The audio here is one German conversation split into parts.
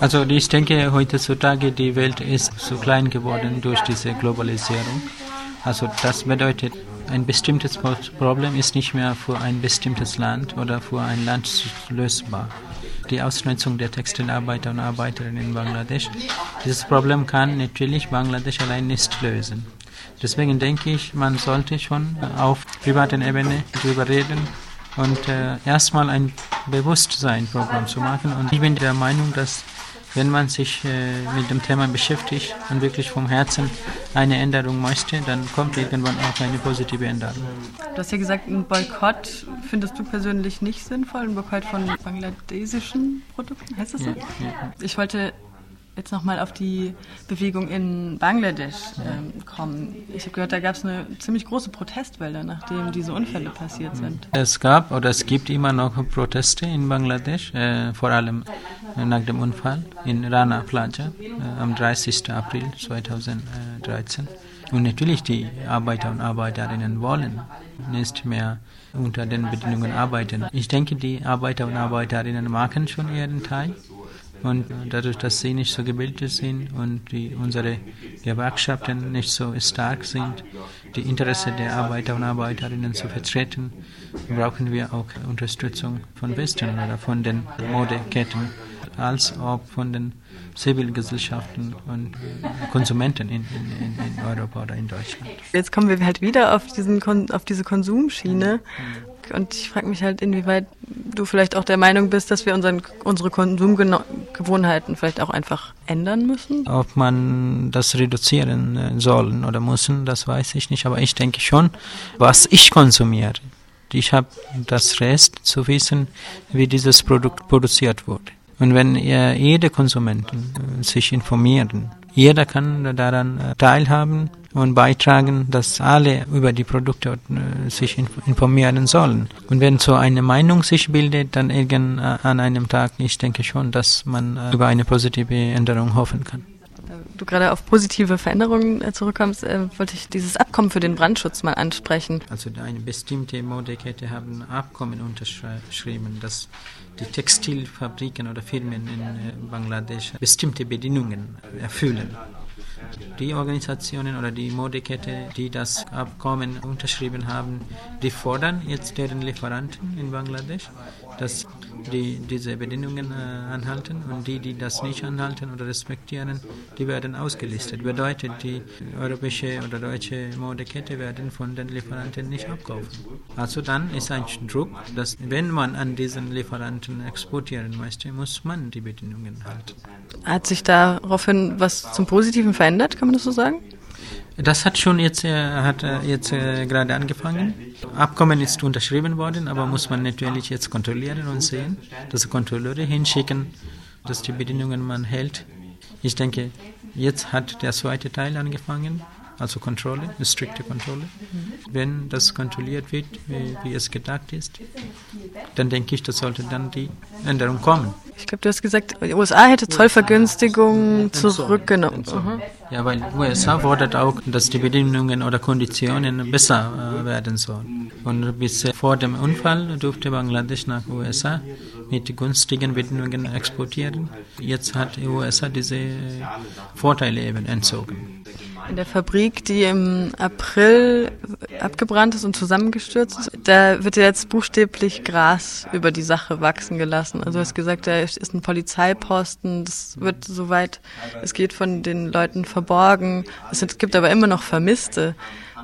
Also ich denke, heutzutage die Welt ist so klein geworden durch diese Globalisierung. Also das bedeutet, ein bestimmtes Problem ist nicht mehr für ein bestimmtes Land oder für ein Land lösbar. Die Ausnutzung der Textilarbeiter und Arbeiterinnen in Bangladesch, dieses Problem kann natürlich Bangladesch allein nicht lösen. Deswegen denke ich, man sollte schon auf privater Ebene darüber reden und äh, erstmal ein Bewusstseinprogramm zu machen. Und ich bin der Meinung, dass wenn man sich äh, mit dem Thema beschäftigt und wirklich vom Herzen eine Änderung möchte, dann kommt irgendwann auch eine positive Änderung. Du hast ja gesagt, ein Boykott findest du persönlich nicht sinnvoll, ein Boykott von bangladesischen Produkten, heißt das so? Ja, ja. Ich wollte jetzt nochmal auf die Bewegung in Bangladesch ähm, kommen. Ich habe gehört, da gab es eine ziemlich große Protestwelle, nachdem diese Unfälle passiert sind. Es gab oder es gibt immer noch Proteste in Bangladesch, äh, vor allem nach dem Unfall in Rana Plaza äh, am 30. April 2013. Und natürlich die Arbeiter und Arbeiterinnen wollen nicht mehr unter den Bedingungen arbeiten. Ich denke, die Arbeiter und Arbeiterinnen machen schon ihren Teil. Und dadurch, dass sie nicht so gebildet sind und die, unsere Gewerkschaften nicht so stark sind, die Interesse der Arbeiter und Arbeiterinnen zu vertreten, brauchen wir auch Unterstützung von Westen oder von den Modeketten, als auch von den Zivilgesellschaften und Konsumenten in, in, in, Europa oder in Deutschland. Jetzt kommen wir halt wieder auf, diesen, auf diese Konsumschiene. Und ich frage mich halt, inwieweit du vielleicht auch der Meinung bist, dass wir unseren, unsere Konsumgewohnheiten vielleicht auch einfach ändern müssen? Ob man das reduzieren äh, sollen oder müssen, das weiß ich nicht. Aber ich denke schon, was ich konsumiere. Ich habe das Recht zu wissen, wie dieses Produkt produziert wurde. Und wenn jede Konsumenten äh, sich informieren, jeder kann daran äh, teilhaben und beitragen, dass alle über die Produkte äh, sich informieren sollen. Und wenn so eine Meinung sich bildet, dann irgend an einem Tag, ich denke schon, dass man über eine positive Änderung hoffen kann du gerade auf positive Veränderungen zurückkommst, äh, wollte ich dieses Abkommen für den Brandschutz mal ansprechen. Also eine bestimmte Modekette haben Abkommen unterschrieben, dass die Textilfabriken oder Firmen in äh, Bangladesch bestimmte Bedingungen erfüllen. Die Organisationen oder die Modekette, die das Abkommen unterschrieben haben, die fordern jetzt deren Lieferanten in Bangladesch, dass die diese Bedingungen äh, anhalten und die, die das nicht anhalten oder respektieren, die werden ausgelistet. Bedeutet, die europäische oder deutsche Modekette werden von den Lieferanten nicht abkaufen. Also dann ist ein Druck, dass wenn man an diesen Lieferanten exportieren möchte, muss man die Bedingungen halten. Hat sich daraufhin was zum Positiven verändert, kann man das so sagen? Das hat schon jetzt, äh, hat äh, jetzt äh, gerade angefangen. Abkommen ist unterschrieben worden, aber muss man natürlich jetzt kontrollieren und sehen, dass Kontrolleure hinschicken, dass die Bedingungen man hält. Ich denke, jetzt hat der zweite Teil angefangen also Kontrolle, eine strikte Kontrolle. Wenn das kontrolliert wird, wie, wie, es gedacht ist, dann denke ich, das sollte dann die Änderung kommen. Ich glaube, du hast gesagt, die USA hätte Zollvergünstigungen zurückgenommen. Mhm. Ja, weil USA fordert auch, dass die Bedingungen oder Konditionen besser äh, werden sollen. Und bis vor dem Unfall durfte Bangladesch nach USA mit günstigen Bedingungen exportieren. Jetzt hat die USA diese Vorteile eben entzogen. In der Fabrik, die im April abgebrannt ist und zusammengestürzt da wird jetzt buchstäblich Gras über die Sache wachsen gelassen. Also du hast gesagt, da ist ein Polizeiposten, das wird soweit es geht von den Leuten verborgen. Es gibt aber immer noch Vermisste.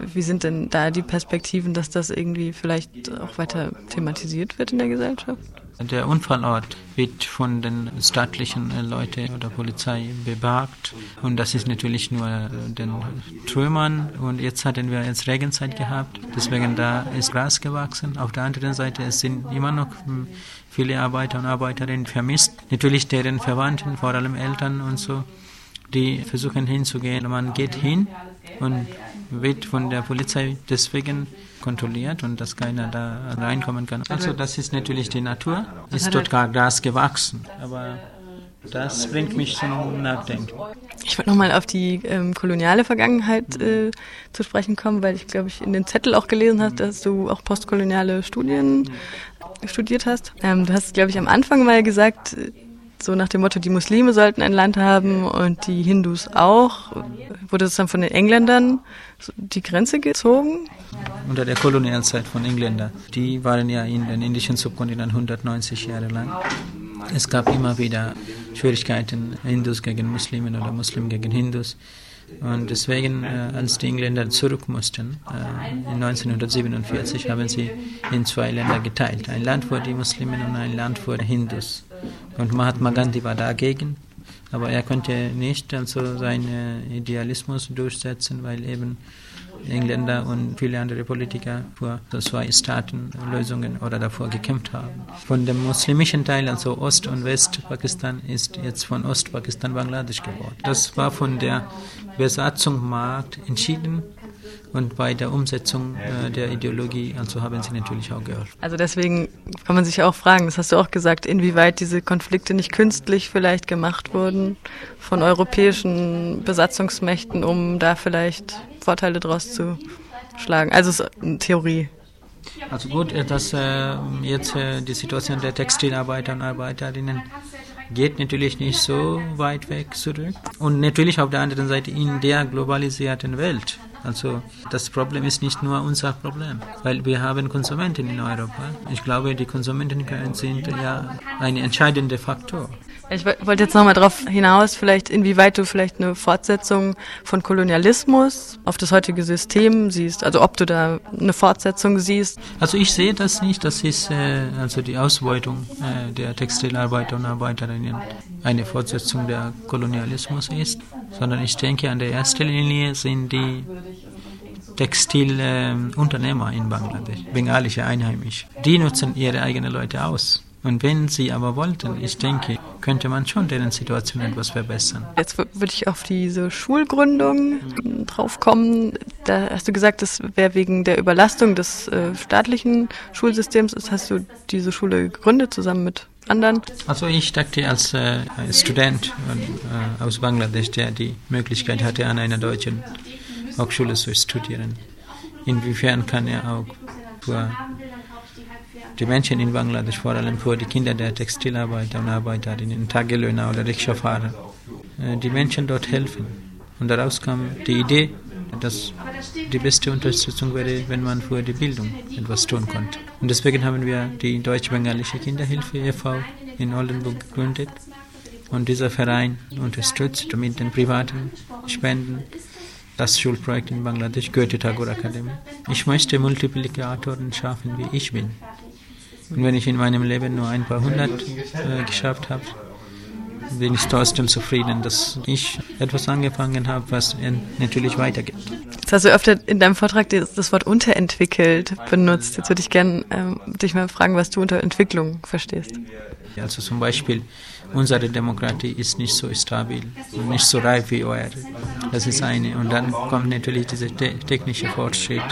Wie sind denn da die Perspektiven, dass das irgendwie vielleicht auch weiter thematisiert wird in der Gesellschaft? Der Unfallort wird von den staatlichen Leuten oder Polizei bewacht und das ist natürlich nur äh, den Trümmern und jetzt hatten wir jetzt Regenzeit gehabt, deswegen da ist Gras gewachsen. Auf der anderen Seite es sind immer noch hm, viele Arbeiter und Arbeiterinnen vermisst, natürlich deren Verwandten, vor allem Eltern und so, die versuchen hinzugehen. Man geht hin und wird von der Polizei deswegen kontrolliert und dass keiner da reinkommen kann. Also das ist natürlich die Natur, ist dort gar Gras gewachsen, aber das bringt mich zum Nachdenken. Ich wollte nochmal auf die ähm, koloniale Vergangenheit äh, zu sprechen kommen, weil ich glaube ich in den Zettel auch gelesen hast, dass du auch postkoloniale Studien studiert hast. Ähm, du hast glaube ich am Anfang mal gesagt, so nach dem Motto, die Muslime sollten ein Land haben und die Hindus auch. Wurde das dann von den Engländern die Grenze gezogen? Unter der Kolonialzeit von Engländern. Die waren ja in den indischen Subkontinent 190 Jahre lang. Es gab immer wieder Schwierigkeiten, Hindus gegen Muslimen oder Muslim gegen Hindus. Und deswegen, äh, als die Engländer zurück mussten, äh, in 1947 haben sie in zwei Länder geteilt. Ein Land für die Muslimen und ein Land für die Hindus. Und Mahatma Gandhi war dagegen, aber er konnte nicht also seinen Idealismus durchsetzen, weil eben Engländer und viele andere Politiker für zwei Staatenlösungen oder davor gekämpft haben. Von dem muslimischen Teil, also Ost- und Westpakistan, ist jetzt von Ostpakistan Bangladesch geworden. Das war von der Besatzung Markt entschieden und bei der Umsetzung äh, der Ideologie, also haben sie natürlich auch geholfen. Also deswegen kann man sich auch fragen, das hast du auch gesagt, inwieweit diese Konflikte nicht künstlich vielleicht gemacht wurden von europäischen Besatzungsmächten, um da vielleicht Vorteile draus zu schlagen. Also es ist eine Theorie. Also gut, äh, dass äh, jetzt äh, die Situation der Textilarbeiter und Arbeiterinnen geht natürlich nicht so weit weg zurück. Und natürlich auf der anderen Seite in der globalisierten Welt. Also das Problem ist nicht nur unser Problem, weil wir haben Konsumenten in Europa. Ich glaube, die Konsumenten sind ja ein entscheidender Faktor. Ich wollte jetzt nochmal darauf hinaus, vielleicht inwieweit du vielleicht eine Fortsetzung von Kolonialismus auf das heutige System siehst, also ob du da eine Fortsetzung siehst. Also ich sehe das nicht, das ist äh, also die Ausbeutung äh, der Textilarbeiter und Arbeiterinnen eine Fortsetzung der Kolonialismus ist, sondern ich denke an der ersten Linie sind die Textilunternehmer in Bangladesch, bengalische Einheimische. Die nutzen ihre eigenen Leute aus. Und wenn sie aber wollten, ich denke, könnte man schon deren Situation etwas verbessern. Jetzt würde ich auf diese Schulgründung drauf kommen. Da hast du gesagt, das wäre wegen der Überlastung des äh, staatlichen Schulsystems. Das hast du diese Schule gegründet zusammen mit anderen? Also ich dachte als äh, Student äh, aus Bangladesch, der die Möglichkeit hatte, an einer deutschen Hochschule zu studieren, inwiefern kann er auch für die Menschen in Bangladesch, vor allem für die Kinder der Textilarbeiter und Arbeiterinnen, Tagelöhner oder Rikscha-Fahrer, äh, die Menschen dort helfen. Und daraus kam die Idee, dass die beste Unterstützung wäre, wenn man für die Bildung etwas tun konnte. Und deswegen haben wir die Deutsch-Bengalische Kinderhilfe e.V. in Oldenburg gegründet. Und dieser Verein unterstützt mit den privaten Spenden das Schulprojekt in Bangladesch, Goethe Tagore Akademie. Ich möchte Multiplikatoren schaffen, wie ich bin. Und wenn ich in meinem Leben nur ein paar hundert äh, geschafft habe, bin ich trotzdem zufrieden, dass ich etwas angefangen habe, was natürlich weitergeht. Jetzt hast du öfter in deinem Vortrag das Wort unterentwickelt benutzt. Jetzt würde ich gerne ähm, dich mal fragen, was du unter Entwicklung verstehst. Also zum Beispiel, unsere Demokratie ist nicht so stabil und nicht so reif wie eure. Das ist eine. Und dann kommt natürlich dieser te technische Fortschritt,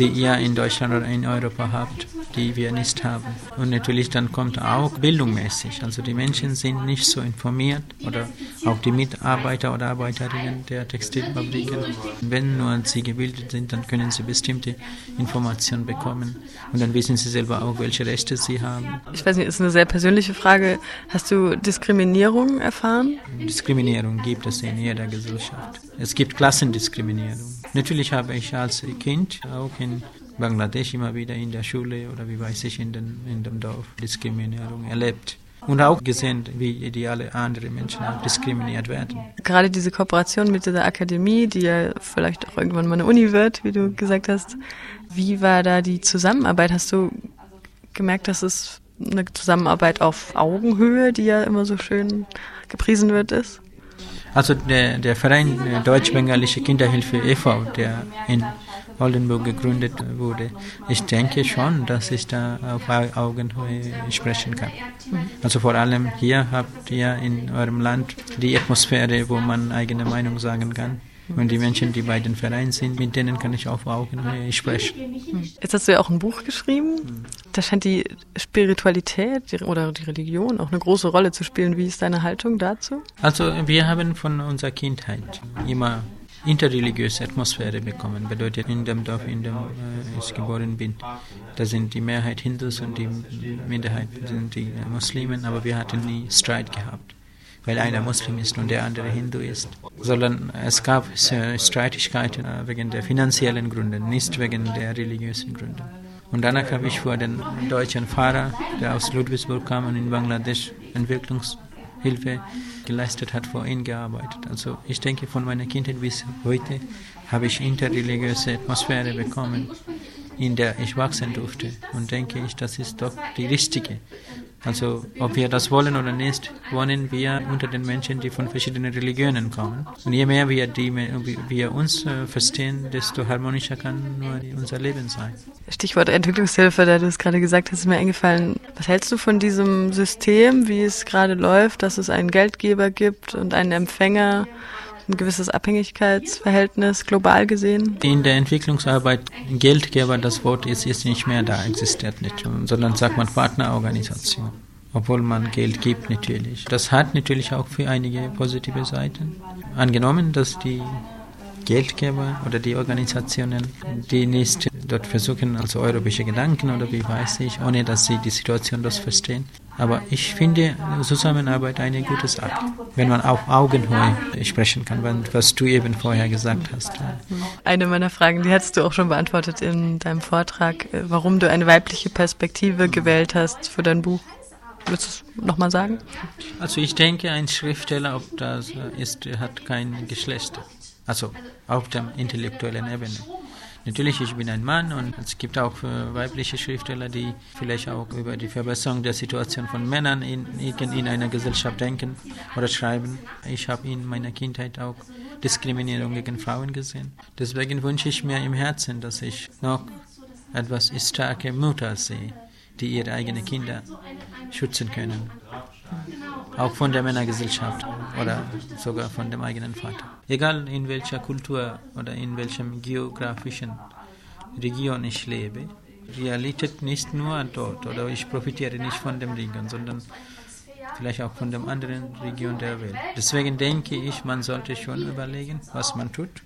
die ihr in Deutschland oder in Europa habt die wir nicht haben. Und natürlich dann kommt auch bildungsmäßig. Also die Menschen sind nicht so informiert oder auch die Mitarbeiter oder Arbeiterinnen der Textilfabriken. Wenn nur sie gebildet sind, dann können sie bestimmte Informationen bekommen und dann wissen sie selber auch, welche Rechte sie haben. Ich weiß nicht, ist eine sehr persönliche Frage. Hast du Diskriminierung erfahren? Diskriminierung gibt es in jeder Gesellschaft. Es gibt Klassendiskriminierung. Natürlich habe ich als Kind auch in Bangladesch immer wieder in der Schule oder wie weiß ich in, den, in dem Dorf Diskriminierung erlebt. Und auch gesehen, wie die alle anderen Menschen auch diskriminiert werden. Gerade diese Kooperation mit dieser Akademie, die ja vielleicht auch irgendwann mal eine Uni wird, wie du gesagt hast. Wie war da die Zusammenarbeit? Hast du gemerkt, dass es eine Zusammenarbeit auf Augenhöhe, die ja immer so schön gepriesen wird, ist? Also der, der Verein Deutsch-Bengalische Kinderhilfe e.V., der in Oldenburg gegründet wurde. Ich denke schon, dass ich da auf Augenhöhe sprechen kann. Also vor allem hier habt ihr in eurem Land die Atmosphäre, wo man eigene Meinung sagen kann. Und die Menschen, die bei den Vereinen sind, mit denen kann ich auf Augenhöhe sprechen. Jetzt hast du ja auch ein Buch geschrieben. Da scheint die Spiritualität oder die Religion auch eine große Rolle zu spielen. Wie ist deine Haltung dazu? Also wir haben von unserer Kindheit immer interreligiöse Atmosphäre bekommen. Bedeutet, in dem Dorf, in dem äh, ich geboren bin, da sind die Mehrheit Hindus und die Minderheit sind die Muslimen, aber wir hatten nie Streit gehabt weil einer Muslim ist und der andere Hindu ist, sondern es gab Streitigkeiten wegen der finanziellen Gründe, nicht wegen der religiösen Gründe. Und danach habe ich vor den deutschen Fahrer, der aus Ludwigsburg kam und in Bangladesch Entwicklungshilfe geleistet hat, vor ihm gearbeitet. Also ich denke, von meiner Kindheit bis heute habe ich interreligiöse Atmosphäre bekommen, in der ich wachsen durfte. Und denke ich, das ist doch die richtige. Also ob wir das wollen oder nicht, wohnen wir unter den Menschen, die von verschiedenen Religionen kommen. Und je mehr wir, die, wir uns äh, verstehen, desto harmonischer kann unser Leben sein. Stichwort Entwicklungshilfe, da du es gerade gesagt hast, ist mir eingefallen. Was hältst du von diesem System, wie es gerade läuft, dass es einen Geldgeber gibt und einen Empfänger? Ein gewisses Abhängigkeitsverhältnis global gesehen? In der Entwicklungsarbeit Geldgeber, das Wort ist jetzt nicht mehr da, existiert nicht, sondern sagt man Partnerorganisation. Obwohl man Geld gibt natürlich. Das hat natürlich auch für einige positive Seiten. Angenommen, dass die Geldgeber oder die Organisationen, die nicht dort versuchen, also europäische Gedanken oder wie weiß ich, ohne dass sie die Situation das verstehen. Aber ich finde Zusammenarbeit eine gute Sache, wenn man auf Augenhöhe sprechen kann, was du eben vorher gesagt hast. Eine meiner Fragen, die hast du auch schon beantwortet in deinem Vortrag, äh, warum du eine weibliche Perspektive gewählt hast für dein Buch. Willst du es nochmal sagen? Also ich denke, ein Schriftsteller, ob das ist, hat kein Geschlecht. Also auf der intellektuellen Ebene. Natürlich, ich bin ein Mann und es gibt auch äh, weibliche Schriftsteller, die vielleicht auch über die Verbesserung der Situation von Männern in, in einer Gesellschaft denken oder schreiben. Ich habe in meiner Kindheit auch Diskriminierung gegen Frauen gesehen. Deswegen wünsche ich mir im Herzen, dass ich noch etwas starke Mutter sehe, die ihre eigenen Kinder schützen können auch von der Männergesellschaft oder sogar von dem eigenen Vater. Egal in welcher Kultur oder in welchem geografischen Region ich lebe, Realität nicht nur dort oder ich profitiere nicht von dem Region, sondern vielleicht auch von dem anderen Region der Welt. Deswegen denke ich, man sollte schon überlegen, was man tut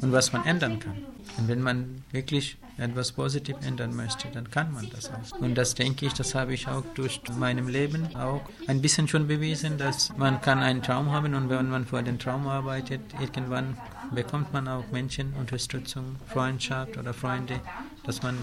und was man ändern kann. Und wenn man wirklich etwas positiv ändern möchte, dann kann man das auch. Und das denke ich, das habe ich auch durch meinem Leben auch ein bisschen schon bewiesen, dass man kann einen Traum haben und wenn man vor dem Traum arbeitet, irgendwann bekommt man auch Menschen Unterstützung, Freundschaft oder Freunde, dass man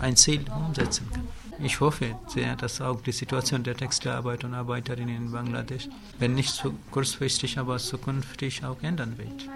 ein Ziel umsetzen kann. Ich hoffe sehr, dass auch die Situation der Textilarbeiter und Arbeiterinnen in Bangladesch, wenn nicht so kurzfristig, aber zukünftig auch ändern wird.